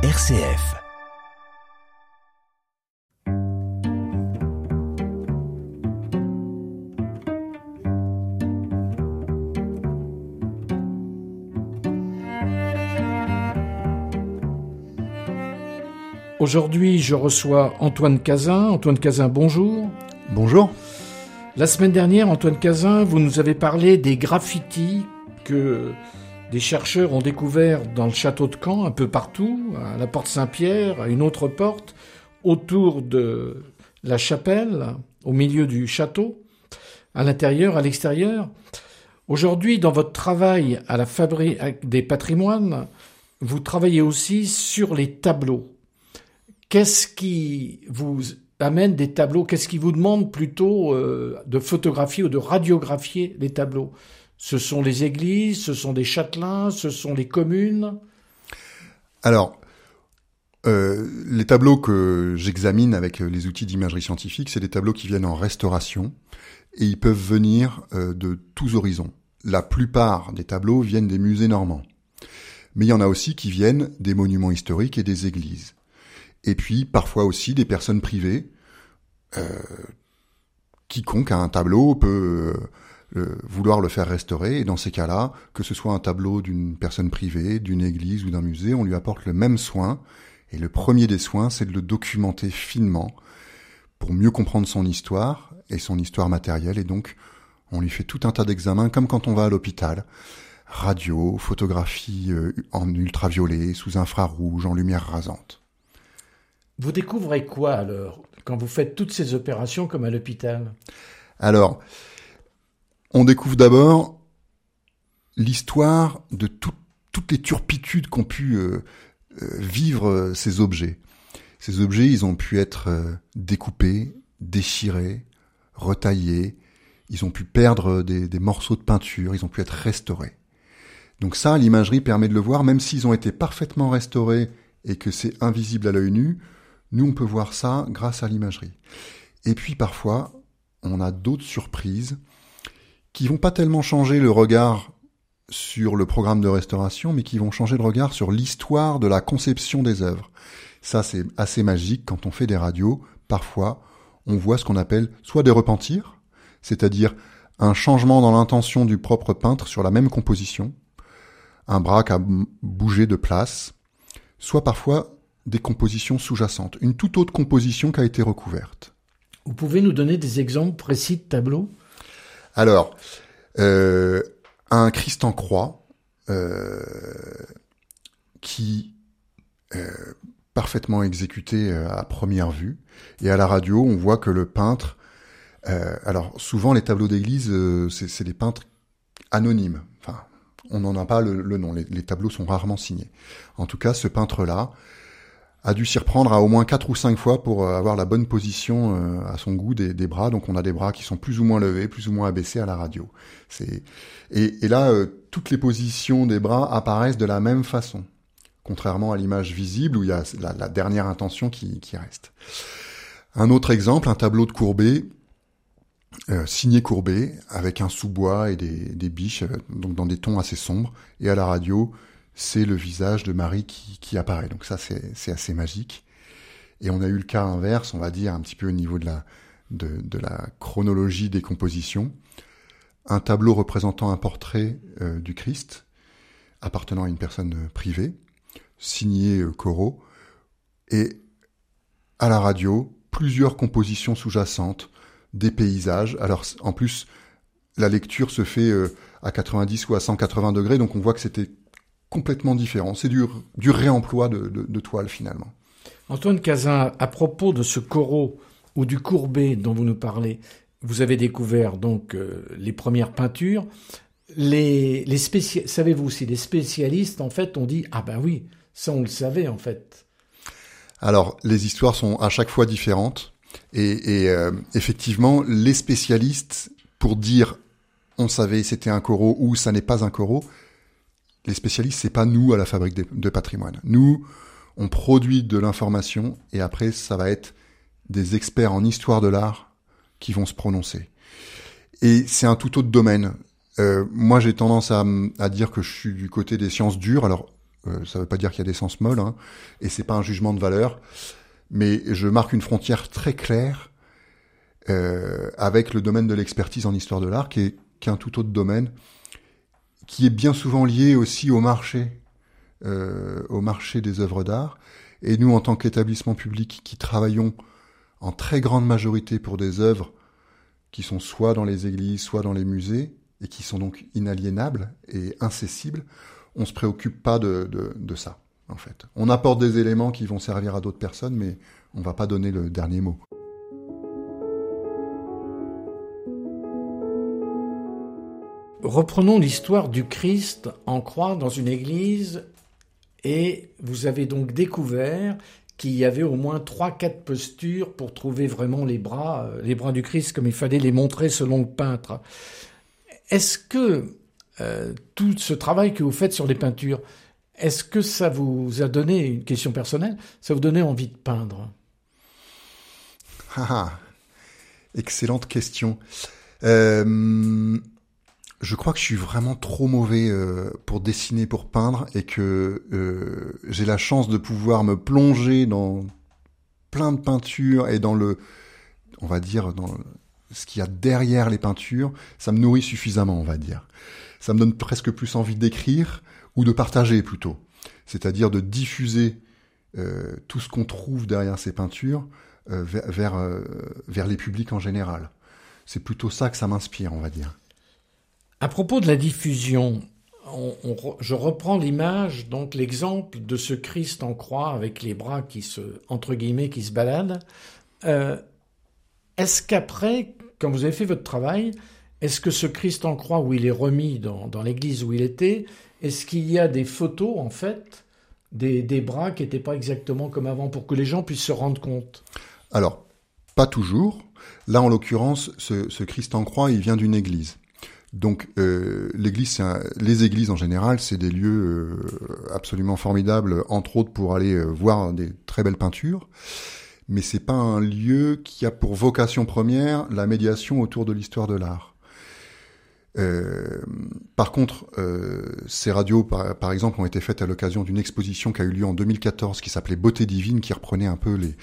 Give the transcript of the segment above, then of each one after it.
RCF. Aujourd'hui, je reçois Antoine Cazin. Antoine Cazin, bonjour. Bonjour. La semaine dernière, Antoine Cazin, vous nous avez parlé des graffitis que des chercheurs ont découvert dans le château de Caen, un peu partout, à la porte Saint-Pierre, à une autre porte, autour de la chapelle, au milieu du château, à l'intérieur, à l'extérieur. Aujourd'hui, dans votre travail à la Fabrique des patrimoines, vous travaillez aussi sur les tableaux. Qu'est-ce qui vous amène des tableaux? Qu'est-ce qui vous demande plutôt euh, de photographier ou de radiographier les tableaux? Ce sont les églises, ce sont des châtelains, ce sont les communes Alors, euh, les tableaux que j'examine avec les outils d'imagerie scientifique, c'est des tableaux qui viennent en restauration et ils peuvent venir euh, de tous horizons. La plupart des tableaux viennent des musées normands. Mais il y en a aussi qui viennent des monuments historiques et des églises et puis parfois aussi des personnes privées. Euh, quiconque a un tableau peut euh, vouloir le faire restaurer, et dans ces cas-là, que ce soit un tableau d'une personne privée, d'une église ou d'un musée, on lui apporte le même soin, et le premier des soins, c'est de le documenter finement pour mieux comprendre son histoire et son histoire matérielle, et donc on lui fait tout un tas d'examens, comme quand on va à l'hôpital. Radio, photographie euh, en ultraviolet, sous infrarouge, en lumière rasante. Vous découvrez quoi alors quand vous faites toutes ces opérations comme à l'hôpital? Alors, on découvre d'abord l'histoire de toutes les turpitudes qu'ont pu euh, euh, vivre euh, ces objets. Ces objets, ils ont pu être découpés, déchirés, retaillés, ils ont pu perdre des, des morceaux de peinture, ils ont pu être restaurés. Donc ça, l'imagerie permet de le voir, même s'ils ont été parfaitement restaurés et que c'est invisible à l'œil nu, nous, on peut voir ça grâce à l'imagerie. Et puis parfois, on a d'autres surprises qui vont pas tellement changer le regard sur le programme de restauration, mais qui vont changer le regard sur l'histoire de la conception des œuvres. Ça, c'est assez magique quand on fait des radios. Parfois, on voit ce qu'on appelle soit des repentirs, c'est-à-dire un changement dans l'intention du propre peintre sur la même composition, un bras qui a bougé de place, soit parfois des compositions sous-jacentes, une toute autre composition qui a été recouverte. Vous pouvez nous donner des exemples précis de tableaux? Alors, euh, un Christ en croix euh, qui euh, parfaitement exécuté euh, à première vue, et à la radio, on voit que le peintre, alors souvent les tableaux d'église, c'est des peintres anonymes. Enfin, on n'en a pas le, nom. Les, les, tableaux sont rarement signés. En tout cas, ce peintre-là a dû s'y reprendre à au moins quatre ou cinq fois pour euh, avoir la bonne position euh, à son goût des, bras. Donc on a des bras qui sont plus ou moins levés, plus ou moins abaissés à la radio. C'est et, là euh, toutes les positions des bras apparaissent de la même façon, contrairement à l'image visible où il y a la, dernière intention qui, reste. Un autre exemple, un tableau de Courbet. signé Courbet avec un sous-bois et des, des biches donc dans des tons assez sombres et à la radio c'est le visage de Marie qui, apparaît. Donc ça, c'est assez magique. Et on a eu le cas inverse, on va dire, un petit peu au niveau de la, de, la chronologie des compositions. Un tableau représentant un portrait euh, du Christ, appartenant à une personne privée, signé euh, Corot, et à la radio, plusieurs compositions sous-jacentes, des paysages. Alors, en plus, la lecture se fait euh, à 90 ou à 180 degrés, donc on voit que c'était complètement différent. C'est du, du réemploi de, de, toile finalement. Antoine Cazin, à propos de ce corot ou du courbet dont vous nous parlez, vous avez découvert donc euh, les premières peintures. Les, les savez-vous si les spécialistes en fait ont dit ah ben oui ça on le savait en fait. Alors les histoires sont à chaque fois différentes et, et euh, effectivement les spécialistes pour dire on savait c'était un corot ou ça n'est pas un corot les spécialistes, c'est pas nous à la fabrique de, patrimoine. Nous, on produit de l'information et après, ça va être des experts en histoire de l'art qui vont se prononcer. Et c'est un tout autre domaine. Euh, moi, j'ai tendance à, dire que je suis du côté des sciences dures. Alors, Euh, ça ne veut pas dire qu'il y a des sens molles, hein, et c'est pas un jugement de valeur, mais je marque une frontière très claire euh, avec le domaine de l'expertise en histoire de l'art, qui est, qui est un tout autre domaine, qui est bien souvent lié aussi au marché, euh, au marché des œuvres d'art. Et nous, en tant qu'établissement public qui travaillons en très grande majorité pour des œuvres qui sont soit dans les églises, soit dans les musées, et qui sont donc inaliénables et incessibles, on se préoccupe pas de, de, de, ça, en fait. On apporte des éléments qui vont servir à d'autres personnes, mais on va pas donner le dernier mot. Reprenons l'histoire du Christ en croix dans une église et vous avez donc découvert qu'il y avait au moins trois, quatre postures pour trouver vraiment les bras, euh, les bras du Christ comme il fallait les montrer selon le peintre. Est-ce que euh, tout ce travail que vous faites sur les peintures, est-ce que ça vous a donné, une question personnelle, ça vous donnait envie de peindre? Ah, ah, Excellente question. Euh, je crois que je suis vraiment trop mauvais euh, pour dessiner, pour peindre, et que euh, j'ai la chance de pouvoir me plonger dans plein de peintures et dans le, on va dire, dans ce qu'il y a derrière les peintures. Ça me nourrit suffisamment, on va dire. Ça me donne presque plus envie d'écrire ou de partager plutôt, c'est-à-dire de diffuser euh, tout ce qu'on trouve derrière ces peintures vers vers, vers les publics en général. C'est plutôt ça que ça m'inspire, on va dire. À propos de la diffusion, on, on, je reprends l'image, donc l'exemple de ce Christ en croix avec les bras qui se, entre guillemets, qui se baladent. Euh, est-ce qu'après, quand vous avez fait votre travail, est-ce que ce Christ en croix où il est remis dans, l'église où il était, est-ce qu'il y a des photos en fait des, des bras qui n'étaient pas exactement comme avant pour que les gens puissent se rendre compte? Alors, pas toujours. Là, en l'occurrence, ce, ce Christ en croix, il vient d'une église. Donc euh, l'église, un, les églises en général, c'est des lieux euh, absolument formidables, entre autres pour aller euh, voir des très belles peintures. Mais c'est pas un lieu qui a pour vocation première la médiation autour de l'histoire de l'art. Euh, par contre, ces radios, par, par, exemple, ont été faites à l'occasion d'une exposition qui a eu lieu en 2014, qui s'appelait Beauté divine, qui reprenait un peu les,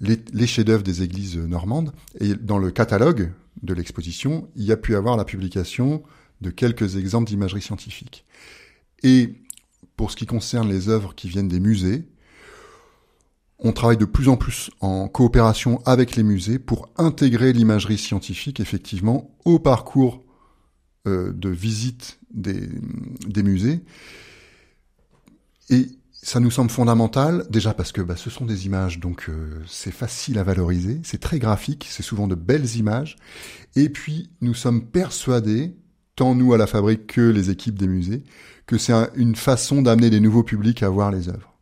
les, les chefs-d'œuvre des églises normandes. Et dans le catalogue de l'exposition, il y a pu avoir la publication de quelques exemples d'imagerie scientifique. Et pour ce qui concerne les œuvres qui viennent des musées, on travaille de plus en plus en coopération avec les musées pour intégrer l'imagerie scientifique effectivement au parcours euh, de visite des, musées. Ça nous semble fondamental, déjà parce que bah, ce sont des images, donc euh, c'est facile à valoriser, c'est très graphique, c'est souvent de belles images, et puis nous sommes persuadés, tant nous à la fabrique que les équipes des musées, que c'est un, une façon d'amener des nouveaux publics à voir les œuvres.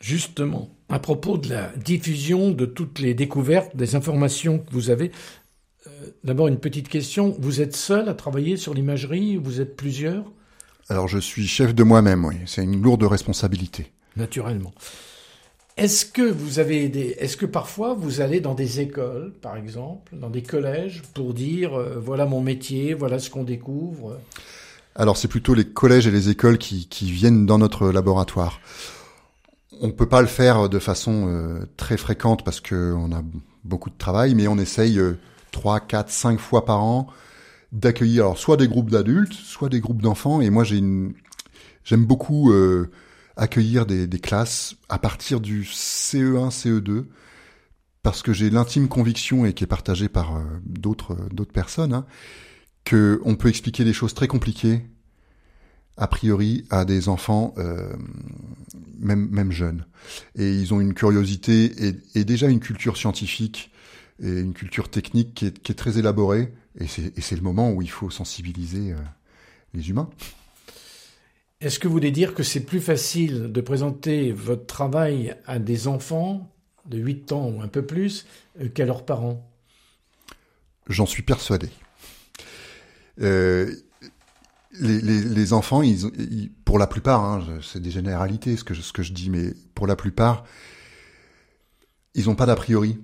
Justement, à propos de la diffusion de toutes les découvertes, des informations que vous avez, euh, d'abord une petite question, vous êtes seul à travailler sur l'imagerie, vous êtes plusieurs? Alors je suis chef de moi-même, oui. C'est une lourde responsabilité. Naturellement. Est-ce que vous avez des, est-ce que parfois vous allez dans des écoles, par exemple, dans des collèges, pour dire euh, voilà mon métier, voilà ce qu'on découvre? Alors c'est plutôt les collèges et les écoles qui, qui viennent dans notre laboratoire. On peut pas le faire de façon euh, très fréquente parce que on a beaucoup de travail, mais on essaye euh, trois, quatre, cinq fois par an d'accueillir alors soit des groupes d'adultes, soit des groupes d'enfants. Et moi, j'ai une, j'aime beaucoup euh, accueillir des, classes à partir du CE1, CE2, parce que j'ai l'intime conviction et qui est partagée par euh, d'autres d'autres personnes, hein, que on peut expliquer des choses très compliquées a priori à des enfants euh, même même jeunes et ils ont une curiosité et, et déjà une culture scientifique et une culture technique qui est, qui est très élaborée et c'est le moment où il faut sensibiliser euh, les humains. Est-ce que vous voulez dire que c'est plus facile de présenter votre travail à des enfants de 8 ans ou un peu plus euh, qu'à leurs parents? J'en suis persuadé. Euh, les, les, les, enfants, ils, ils, pour la plupart, hein, c'est des généralités ce que, je, ce que je dis, mais pour la plupart, ils n'ont pas d'a priori.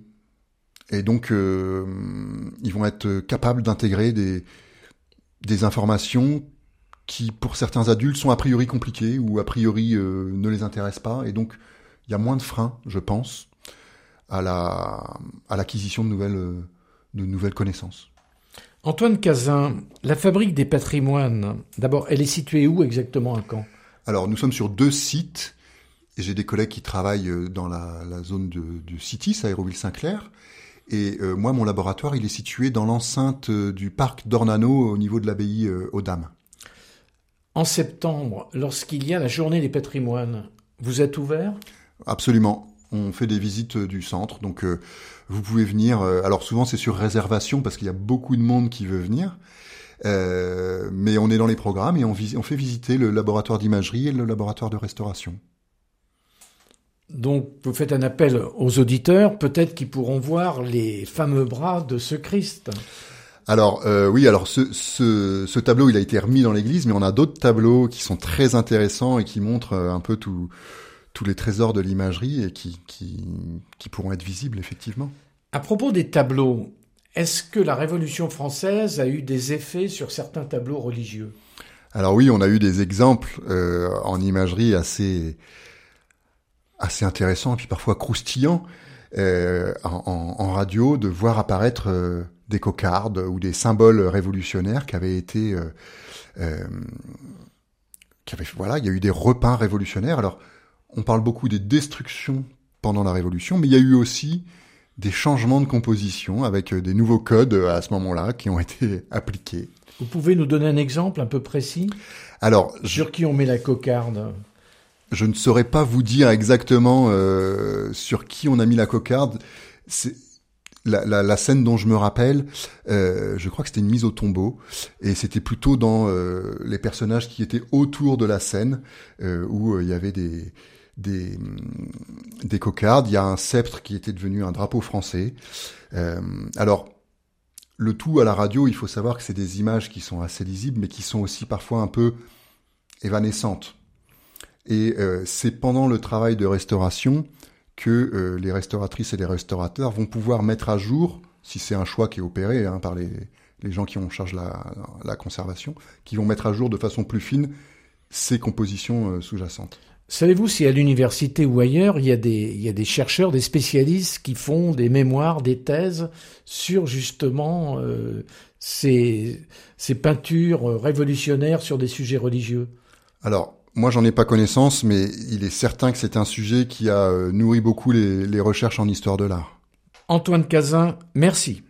Et donc, euh, ils vont être capables d'intégrer des, des informations qui, pour certains adultes, sont a priori compliqués ou a priori euh, ne les intéressent pas. Et donc, il y a moins de freins, je pense, à la à l'acquisition de nouvelles euh, de nouvelles connaissances. Antoine Cazin, la fabrique des patrimoines, d'abord, elle est située où exactement à Caen Alors, nous sommes sur deux sites. Et j'ai des collègues qui travaillent dans la, la zone de, du Citis, à Aéroville-Saint-Clair. Et euh, moi, mon laboratoire, il est situé dans l'enceinte euh, du parc d'Ornano, au niveau de l'abbaye euh, aux Dames. En septembre, lorsqu'il y a la journée des patrimoines, vous êtes ouvert? Absolument. On fait des visites euh, du centre, donc euh, vous pouvez venir. euh, alors souvent c'est sur réservation parce qu'il y a beaucoup de monde qui veut venir, Euh, mais on est dans les programmes et on fait visiter le laboratoire d'imagerie et le laboratoire de restauration. Donc, vous faites un appel aux auditeurs, peut-être qu'ils pourront voir les fameux bras de ce Christ. Alors euh, oui, alors ce, ce, ce tableau il a été remis dans l'église, mais on a d'autres tableaux qui sont très intéressants et qui montrent euh, un peu tout- tous les trésors de l'imagerie et qui, qui, qui pourront être visibles effectivement. À propos des tableaux, est-ce que la Révolution française a eu des effets sur certains tableaux religieux? Alors oui, on a eu des exemples euh, en imagerie assez assez intéressants et puis parfois croustillants euh, en, radio de voir apparaître euh, des cocardes ou des symboles révolutionnaires qui avaient été euh, qui avaient voilà, il y a eu des repeints révolutionnaires. Alors on parle beaucoup des destructions pendant la Révolution, mais il y a eu aussi des changements de composition avec des nouveaux codes à ce moment-là qui ont été appliqués. Vous pouvez nous donner un exemple un peu précis? Alors, je, Sur qui on met la cocarde? Je ne saurais pas vous dire exactement euh, sur qui on a mis la cocarde. C'est la, la, la scène dont je me rappelle, euh, je crois que c'était une mise au tombeau, et c'était plutôt dans euh, les personnages qui étaient autour de la scène euh, où euh, il y avait des des, hum, des cocardes. Il y a un sceptre qui était devenu un drapeau français. Euh, alors le tout à la radio, il faut savoir que c'est des images qui sont assez lisibles, mais qui sont aussi parfois un peu évanescentes. Et euh, c'est pendant le travail de restauration que euh, les restauratrices et les restaurateurs vont pouvoir mettre à jour, si c'est un choix qui est opéré hein, par les, les gens qui ont en charge la, la conservation, qui vont mettre à jour de façon plus fine ces compositions euh, sous-jacentes. Savez-vous si à l'université ou ailleurs, il y, a des, il y a des chercheurs, des spécialistes qui font des mémoires, des thèses sur justement euh, ces, ces peintures euh, révolutionnaires sur des sujets religieux? Alors, moi, j'en ai pas connaissance, mais il est certain que c'est un sujet qui a euh, nourri beaucoup les, les recherches en histoire de l'art. Antoine Cazin, merci.